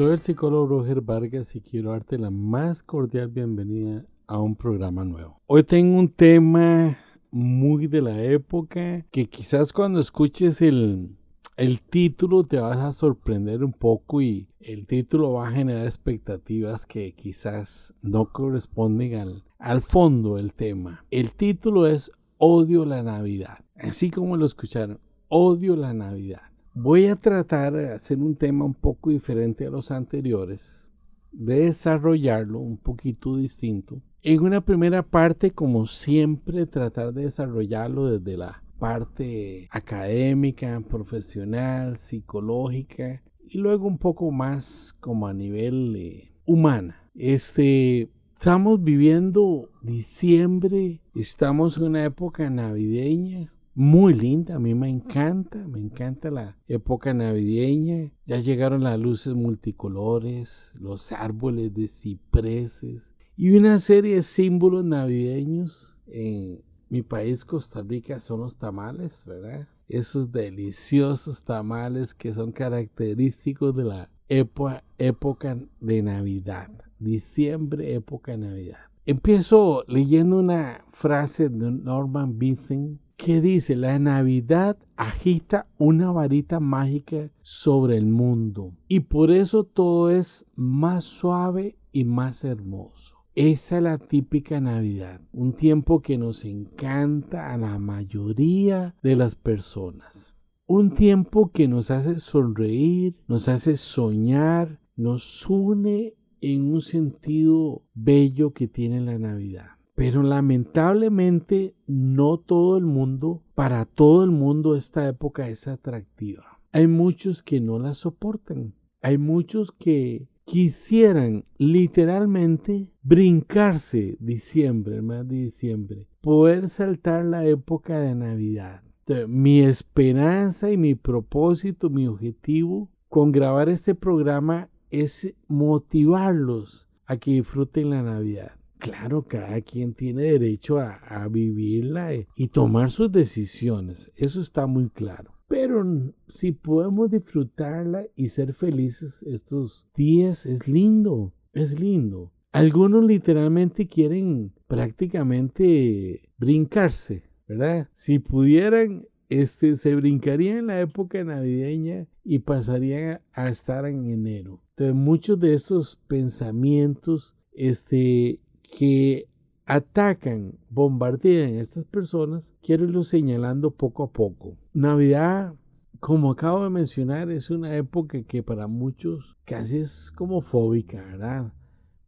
Soy el psicólogo Roger Vargas y quiero darte la más cordial bienvenida a un programa nuevo. Hoy tengo un tema muy de la época que quizás cuando escuches el, el título te vas a sorprender un poco y el título va a generar expectativas que quizás no corresponden al, al fondo del tema. El título es Odio la Navidad. Así como lo escucharon, odio la Navidad. Voy a tratar de hacer un tema un poco diferente a los anteriores, de desarrollarlo un poquito distinto. En una primera parte, como siempre, tratar de desarrollarlo desde la parte académica, profesional, psicológica y luego un poco más como a nivel eh, humana. Este, estamos viviendo diciembre, estamos en una época navideña, muy linda, a mí me encanta, me encanta la época navideña. Ya llegaron las luces multicolores, los árboles de cipreses y una serie de símbolos navideños. En mi país, Costa Rica, son los tamales, ¿verdad? Esos deliciosos tamales que son característicos de la época, época de Navidad, diciembre, época de Navidad. Empiezo leyendo una frase de Norman Vincent ¿Qué dice? La Navidad agita una varita mágica sobre el mundo y por eso todo es más suave y más hermoso. Esa es la típica Navidad, un tiempo que nos encanta a la mayoría de las personas. Un tiempo que nos hace sonreír, nos hace soñar, nos une en un sentido bello que tiene la Navidad. Pero lamentablemente no todo el mundo, para todo el mundo esta época es atractiva. Hay muchos que no la soportan. Hay muchos que quisieran literalmente brincarse diciembre, el mes de diciembre, poder saltar la época de Navidad. mi esperanza y mi propósito, mi objetivo con grabar este programa es motivarlos a que disfruten la Navidad. Claro, cada quien tiene derecho a, vivirla y tomar sus decisiones, eso está muy claro. Pero si podemos disfrutarla y ser felices estos días, es lindo, es lindo. Algunos literalmente quieren prácticamente brincarse, ¿verdad? Si pudieran, este, se brincarían en la época navideña y pasarían a estar en enero. Entonces, muchos de estos pensamientos este, que atacan, bombardean a estas personas, quiero irlo señalando poco a poco. Navidad, como acabo de mencionar, es una época que para muchos casi es como fóbica, ¿verdad?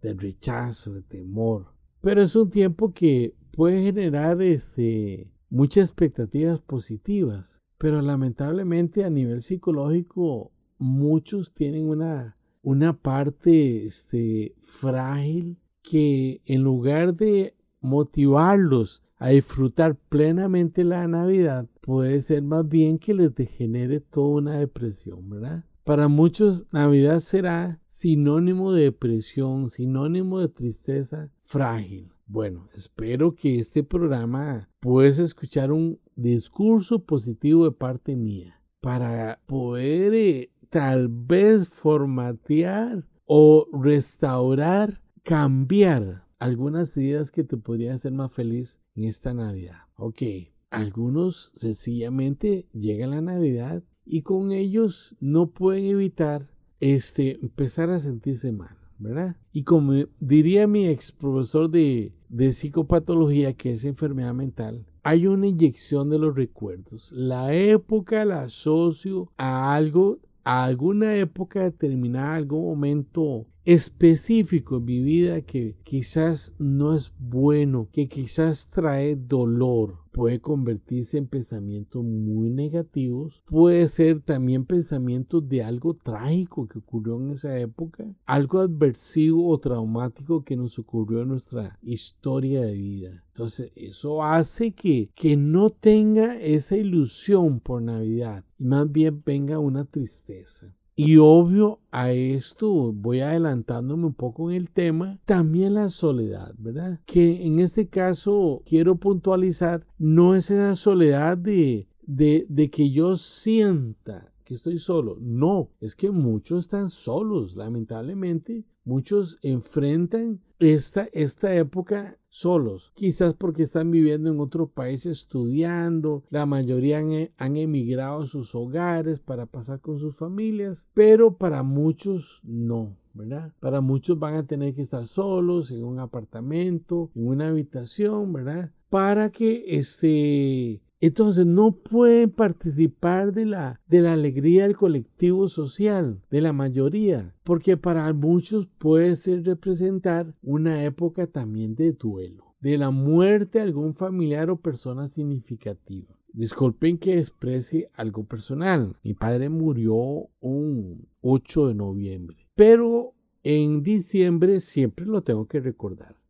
De rechazo, de temor. Pero es un tiempo que puede generar este, muchas expectativas positivas. Pero lamentablemente a nivel psicológico muchos tienen una, una parte este, frágil que en lugar de motivarlos a disfrutar plenamente la Navidad, puede ser más bien que les degenere toda una depresión, ¿verdad? Para muchos, Navidad será sinónimo de depresión, sinónimo de tristeza frágil. Bueno, espero que este programa puedas escuchar un discurso positivo de parte mía para poder eh, tal vez formatear o restaurar cambiar algunas ideas que te podrían hacer más feliz en esta Navidad. Ok, algunos sencillamente llegan la Navidad y con ellos no pueden evitar este, empezar a sentirse mal, ¿verdad? Y como diría mi ex profesor de, de psicopatología, que es enfermedad mental, hay una inyección de los recuerdos. La época la asocio a algo, a alguna época determinada, algún momento específico en mi vida que quizás no es bueno, que quizás trae dolor, puede convertirse en pensamientos muy negativos, puede ser también pensamientos de algo trágico que ocurrió en esa época, algo adversivo o traumático que nos ocurrió en nuestra historia de vida. Entonces eso hace que, que no tenga esa ilusión por Navidad y más bien venga una tristeza. Y obvio a esto, voy adelantándome un poco en el tema, también la soledad, ¿verdad? Que en este caso quiero puntualizar, no es esa soledad de, de, de que yo sienta que estoy solo. No, es que muchos están solos, lamentablemente. Muchos enfrentan esta, esta época solos, quizás porque están viviendo en otro país estudiando, la mayoría han, han, emigrado a sus hogares para pasar con sus familias, pero para muchos no. ¿verdad? Para muchos van a tener que estar solos en un apartamento, en una habitación, ¿verdad? Para que este entonces no pueden participar de la, de la alegría del colectivo social, de la mayoría, porque para muchos puede ser representar una época también de duelo, de la muerte de algún familiar o persona significativa. Disculpen que exprese algo personal. Mi padre murió un 8 de noviembre. Pero en diciembre siempre lo tengo que recordar.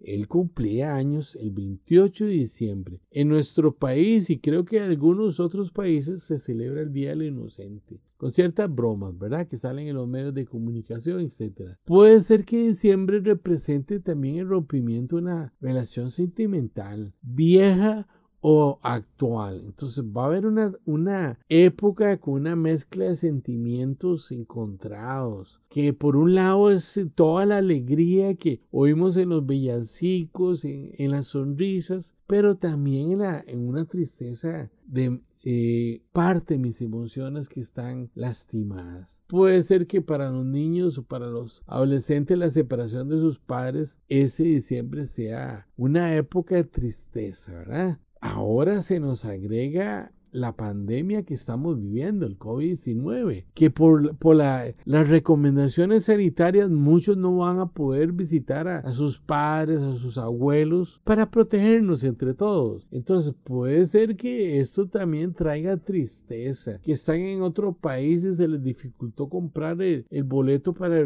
Él cumplía años el 28 de diciembre. En nuestro país y creo que en algunos otros países se celebra el Día del Inocente, con ciertas bromas, ¿verdad? Que salen en los medios de comunicación, etc. Puede ser que diciembre represente también el rompimiento de una relación sentimental vieja o actual. Entonces va a haber una, una época con una mezcla de sentimientos encontrados, que por un lado es toda la alegría que oímos en los villancicos, en, las sonrisas, pero también en, la, en una tristeza de eh, parte de mis emociones que están lastimadas. Puede ser que para los niños o para los adolescentes la separación de sus padres ese diciembre sea una época de tristeza, ¿verdad? Ahora se nos agrega la pandemia que estamos viviendo, el COVID-19, que por, por las recomendaciones sanitarias muchos no van a poder visitar a, sus padres, a sus abuelos, para protegernos entre todos. Entonces puede ser que esto también traiga tristeza, que están en otro país y se les dificultó comprar el, boleto para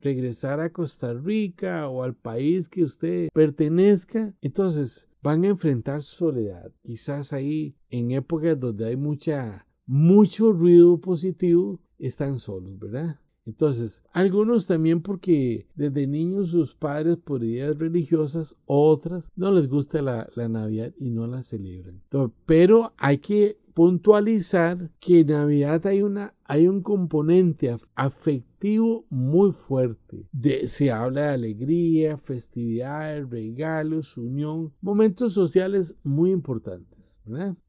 regresar a Costa Rica o al país que usted pertenezca. Entonces, van a enfrentar soledad. Quizás ahí en épocas donde hay mucha, mucho ruido positivo, están solos, ¿verdad? Entonces, algunos también porque desde niños sus padres por ideas religiosas, otras no les gusta la, Navidad y no la celebran. pero hay que puntualizar que en Navidad hay, una, hay un componente afectivo muy fuerte. Se habla de alegría, festividades, regalos, unión, momentos sociales muy importantes.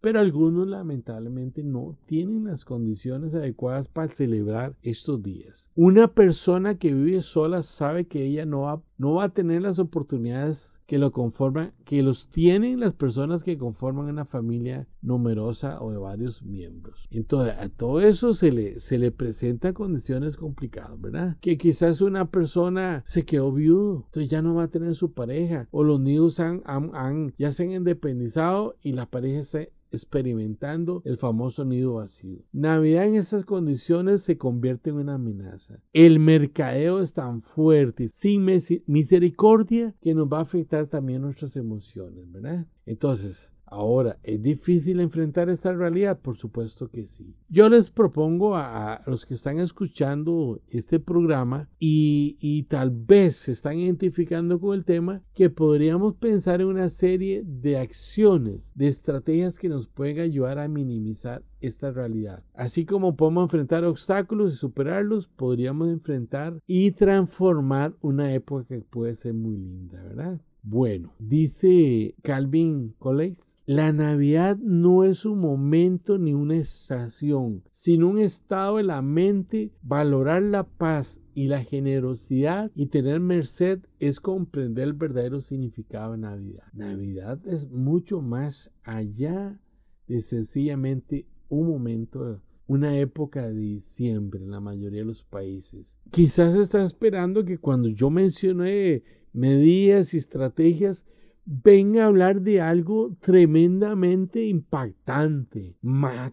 Pero algunos lamentablemente no tienen las condiciones adecuadas para celebrar estos días. Una persona que vive sola sabe que ella no va, no va a tener las oportunidades que lo conforman, que los tienen las personas que conforman una familia numerosa o de varios miembros. Entonces, a todo eso se le, se le presenta condiciones complicadas, ¿verdad? Que quizás una persona se quedó viudo, entonces ya no va a tener su pareja, o los niños han, han, ya se han independizado y la pareja está experimentando el famoso nido vacío. Navidad en esas condiciones se convierte en una amenaza. El mercadeo es tan fuerte, sin misericordia, que nos va a afectar también nuestras emociones, ¿verdad? Entonces, Ahora, ¿es difícil enfrentar esta realidad? Por supuesto que sí. Yo les propongo a, los que están escuchando este programa y, tal vez se están identificando con el tema, que podríamos pensar en una serie de acciones, de estrategias que nos pueden ayudar a minimizar esta realidad. Así como podemos enfrentar obstáculos y superarlos, podríamos enfrentar y transformar una época que puede ser muy linda, ¿verdad? Bueno, dice Calvin Coles, la Navidad no es un momento ni una estación, sino un estado de la mente. Valorar la paz y la generosidad y tener merced es comprender el verdadero significado de Navidad. Navidad es mucho más allá de sencillamente un momento una época de diciembre en la mayoría de los países. Quizás está esperando que cuando yo mencioné medidas y estrategias, venga a hablar de algo tremendamente impactante,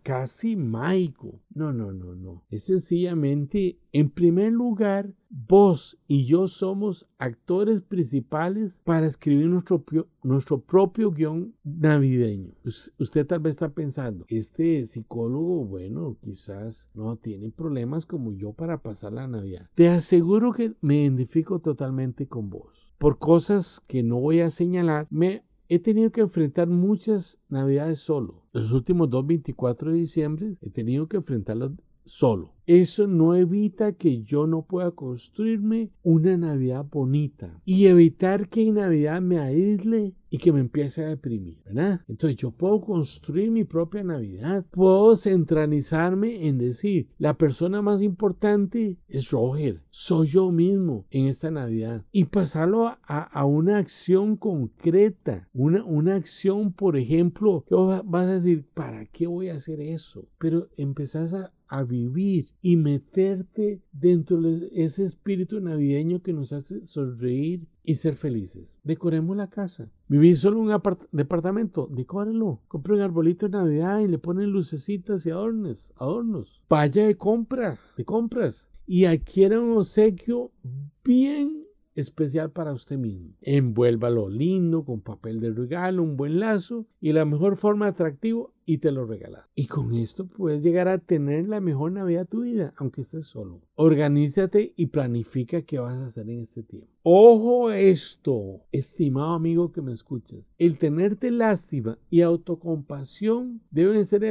casi mágico. No, no, no, no. Es sencillamente, en primer lugar, vos y yo somos actores principales para escribir nuestro, nuestro propio guion navideño. Usted tal vez está pensando, este psicólogo, bueno, quizás no tiene problemas como yo para pasar la Navidad. Te aseguro que me identifico totalmente con vos. Por cosas que no voy a señalar, me He tenido que enfrentar muchas navidades solo. Los últimos dos 24 de diciembre he tenido que enfrentarlos solo. Eso no evita que yo no pueda construirme una Navidad bonita y evitar que en Navidad me aísle y que me empiece a deprimir, ¿verdad? Entonces yo puedo construir mi propia Navidad, puedo centralizarme en decir, la persona más importante es Roger, soy yo mismo en esta Navidad y pasarlo a, una acción concreta, una, una acción, por ejemplo, que vas a decir, ¿para qué voy a hacer eso? Pero empezás a, a vivir y meterte dentro de ese espíritu navideño que nos hace sonreír y ser felices. Decoremos la casa. Vivir solo en un departamento, decórelo. Compre un arbolito de Navidad y le ponen lucecitas y adornos, adornos. Vaya de compra, de compras y adquiera un obsequio bien especial para usted mismo. Envuélvalo lindo con papel de regalo, un buen lazo y la mejor forma atractivo y te lo regalas. Y con esto puedes llegar a tener la mejor Navidad de tu vida, aunque estés solo. Organízate y planifica qué vas a hacer en este tiempo. Ojo esto, estimado amigo que me escuchas. El tenerte lástima y autocompasión deben ser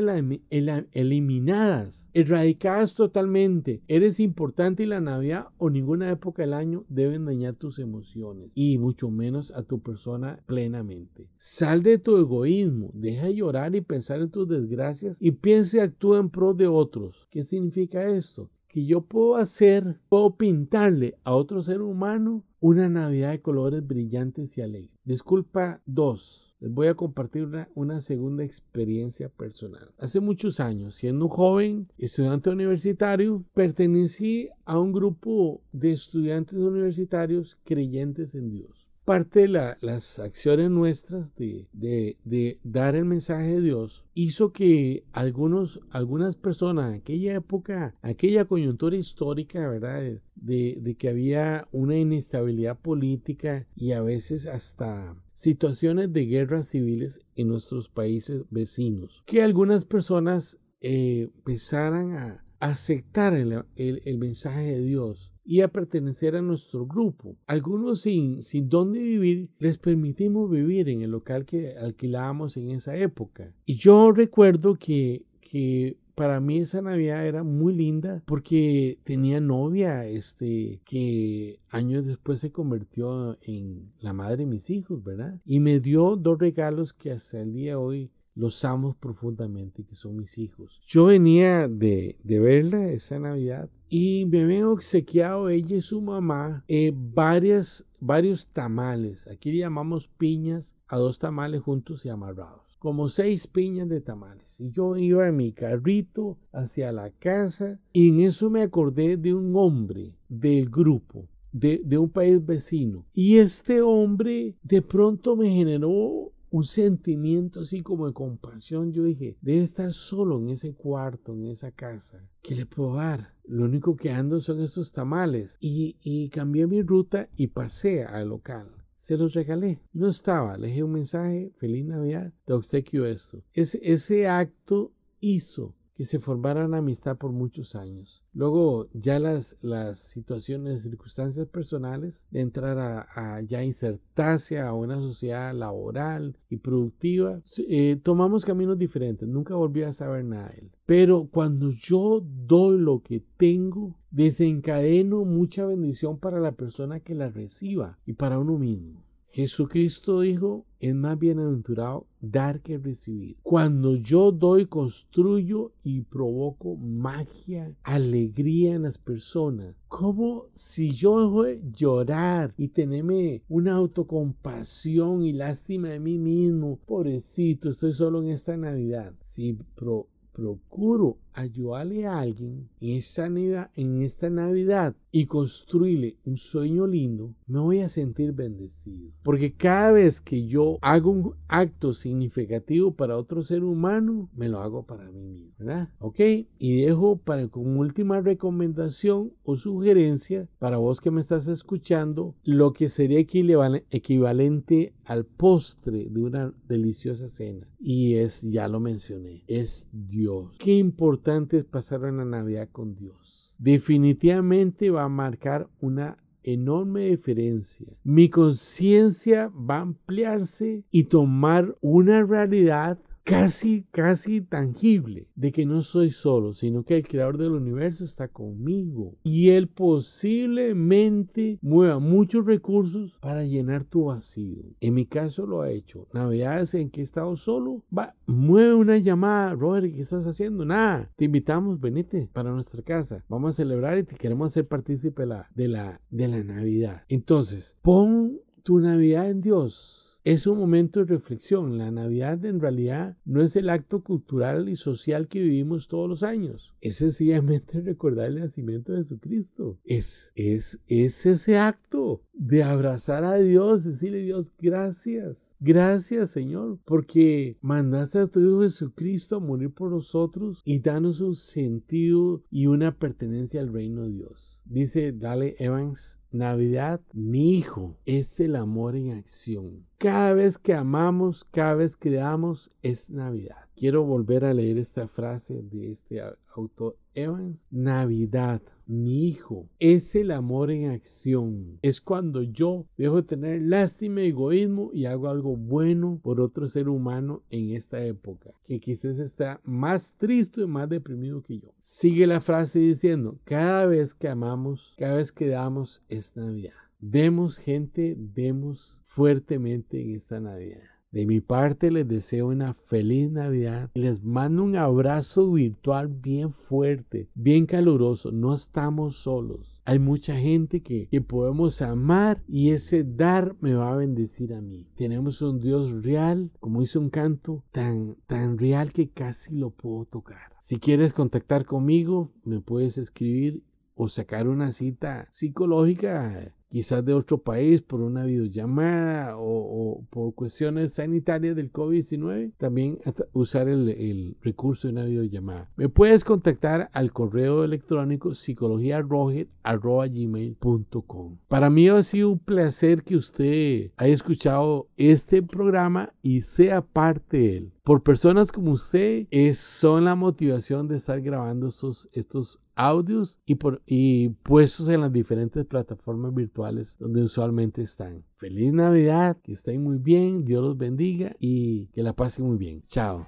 eliminadas, erradicadas totalmente. Eres importante y la Navidad o ninguna época del año deben dañar tus emociones y mucho menos a tu persona plenamente. Sal de tu egoísmo, deja de llorar y pensar en tus desgracias y piense y actúa en pro de otros. ¿Qué significa esto? Que yo puedo hacer, puedo pintarle a otro ser humano una Navidad de colores brillantes y alegres. Disculpa dos. Les voy a compartir una, una, segunda experiencia personal. Hace muchos años, siendo un joven estudiante universitario, pertenecí a un grupo de estudiantes universitarios creyentes en Dios parte de las acciones nuestras de, dar el mensaje de Dios hizo que algunos, algunas personas aquella época, aquella coyuntura histórica, ¿verdad? De, que había una inestabilidad política y a veces hasta situaciones de guerras civiles en nuestros países vecinos, que algunas personas eh, empezaran a aceptar el mensaje de Dios y a pertenecer a nuestro grupo. Algunos sin, sin dónde vivir les permitimos vivir en el local que alquilábamos en esa época. Y yo recuerdo que, que para mí esa Navidad era muy linda porque tenía novia, este, que años después se convirtió en la madre de mis hijos, ¿verdad? Y me dio dos regalos que hasta el día de hoy los amo profundamente, que son mis hijos. Yo venía de, de verla esa Navidad y me habían obsequiado ella y su mamá eh, varias, varios tamales. Aquí le llamamos piñas a dos tamales juntos y amarrados. Como seis piñas de tamales. Y yo iba en mi carrito hacia la casa y en eso me acordé de un hombre del grupo de, de, un país vecino. Y este hombre de pronto me generó un sentimiento así como de compasión. Yo dije, debe estar solo en ese cuarto, en esa casa. ¿Qué le puedo dar? Lo único que ando son estos tamales. Y, y cambié mi ruta y pasé al local. Se los regalé. No estaba. Le dejé un mensaje. Feliz Navidad. Te obsequio esto. Ese, ese acto hizo que se formaran amistad por muchos años. Luego ya las, las situaciones, circunstancias personales de entrar a, ya insertarse a una sociedad laboral y productiva, eh, tomamos caminos diferentes. Nunca volví a saber nada de él. Pero cuando yo doy lo que tengo, desencadeno mucha bendición para la persona que la reciba y para uno mismo. Jesucristo dijo, es más bienaventurado dar que recibir. Cuando yo doy, construyo y provoco magia, alegría en las personas. Como si yo dejo de llorar y tenerme una autocompasión y lástima de mí mismo. Pobrecito, estoy solo en esta Navidad. Si pro procuro ayudarle a alguien en esta, en esta Navidad y construirle un sueño lindo, me voy a sentir bendecido. Porque cada vez que yo hago un acto significativo para otro ser humano, me lo hago para mí mismo, ¿verdad? ¿Ok? Y dejo para como última recomendación o sugerencia para vos que me estás escuchando, lo que sería equivalente al postre de una deliciosa cena. Y es, ya lo mencioné, es Dios. Qué importante es pasar una Navidad con Dios. Definitivamente va a marcar una enorme diferencia. Mi conciencia va a ampliarse y tomar una realidad casi, casi tangible de que no soy solo, sino que el creador del universo está conmigo. Y él posiblemente mueva muchos recursos para llenar tu vacío. En mi caso lo ha hecho. Navidades en que he estado solo, va, mueve una llamada. Robert, ¿qué estás haciendo? Nada. Te invitamos, venite para nuestra casa. Vamos a celebrar y te queremos hacer partícipe la, de la, de la Navidad. Entonces, pon tu Navidad en Dios es un momento de reflexión. La Navidad en realidad no es el acto cultural y social que vivimos todos los años. Es sencillamente recordar el nacimiento de Jesucristo. Es, es, es ese acto de abrazar a Dios, decirle Dios, gracias, gracias Señor, porque mandaste a tu Hijo Jesucristo a morir por nosotros y danos un sentido y una pertenencia al reino de Dios. Dice Dale Evans, Navidad, mi hijo, es el amor en acción. Cada vez que amamos, cada vez que damos, es Navidad. Quiero volver a leer esta frase de este autor Evans. Navidad, mi hijo, es el amor en acción. Es cuando yo dejo de tener lástima y egoísmo y hago algo bueno por otro ser humano en esta época, que quizás está más triste y más deprimido que yo. Sigue la frase diciendo, cada vez que amamos, cada vez que damos, es Navidad. Demos gente, demos fuertemente en esta Navidad. De mi parte les deseo una feliz Navidad les mando un abrazo virtual bien fuerte, bien caluroso. No estamos solos. Hay mucha gente que, que podemos amar y ese dar me va a bendecir a mí. Tenemos un Dios real, como hizo un canto, tan, tan real que casi lo puedo tocar. Si quieres contactar conmigo, me puedes escribir o sacar una cita psicológica quizás de otro país por una videollamada o, por cuestiones sanitarias del COVID-19, también usar el, recurso de una videollamada. Me puedes contactar al correo electrónico psicologiaroger.gmail.com. Para mí ha sido un placer que usted haya escuchado este programa y sea parte de él. Por personas como usted, es, son la motivación de estar grabando estos, estos audios y, por, y puestos en las diferentes plataformas virtuales donde usualmente están. Feliz Navidad, que estén muy bien, Dios los bendiga y que la pasen muy bien. Chao.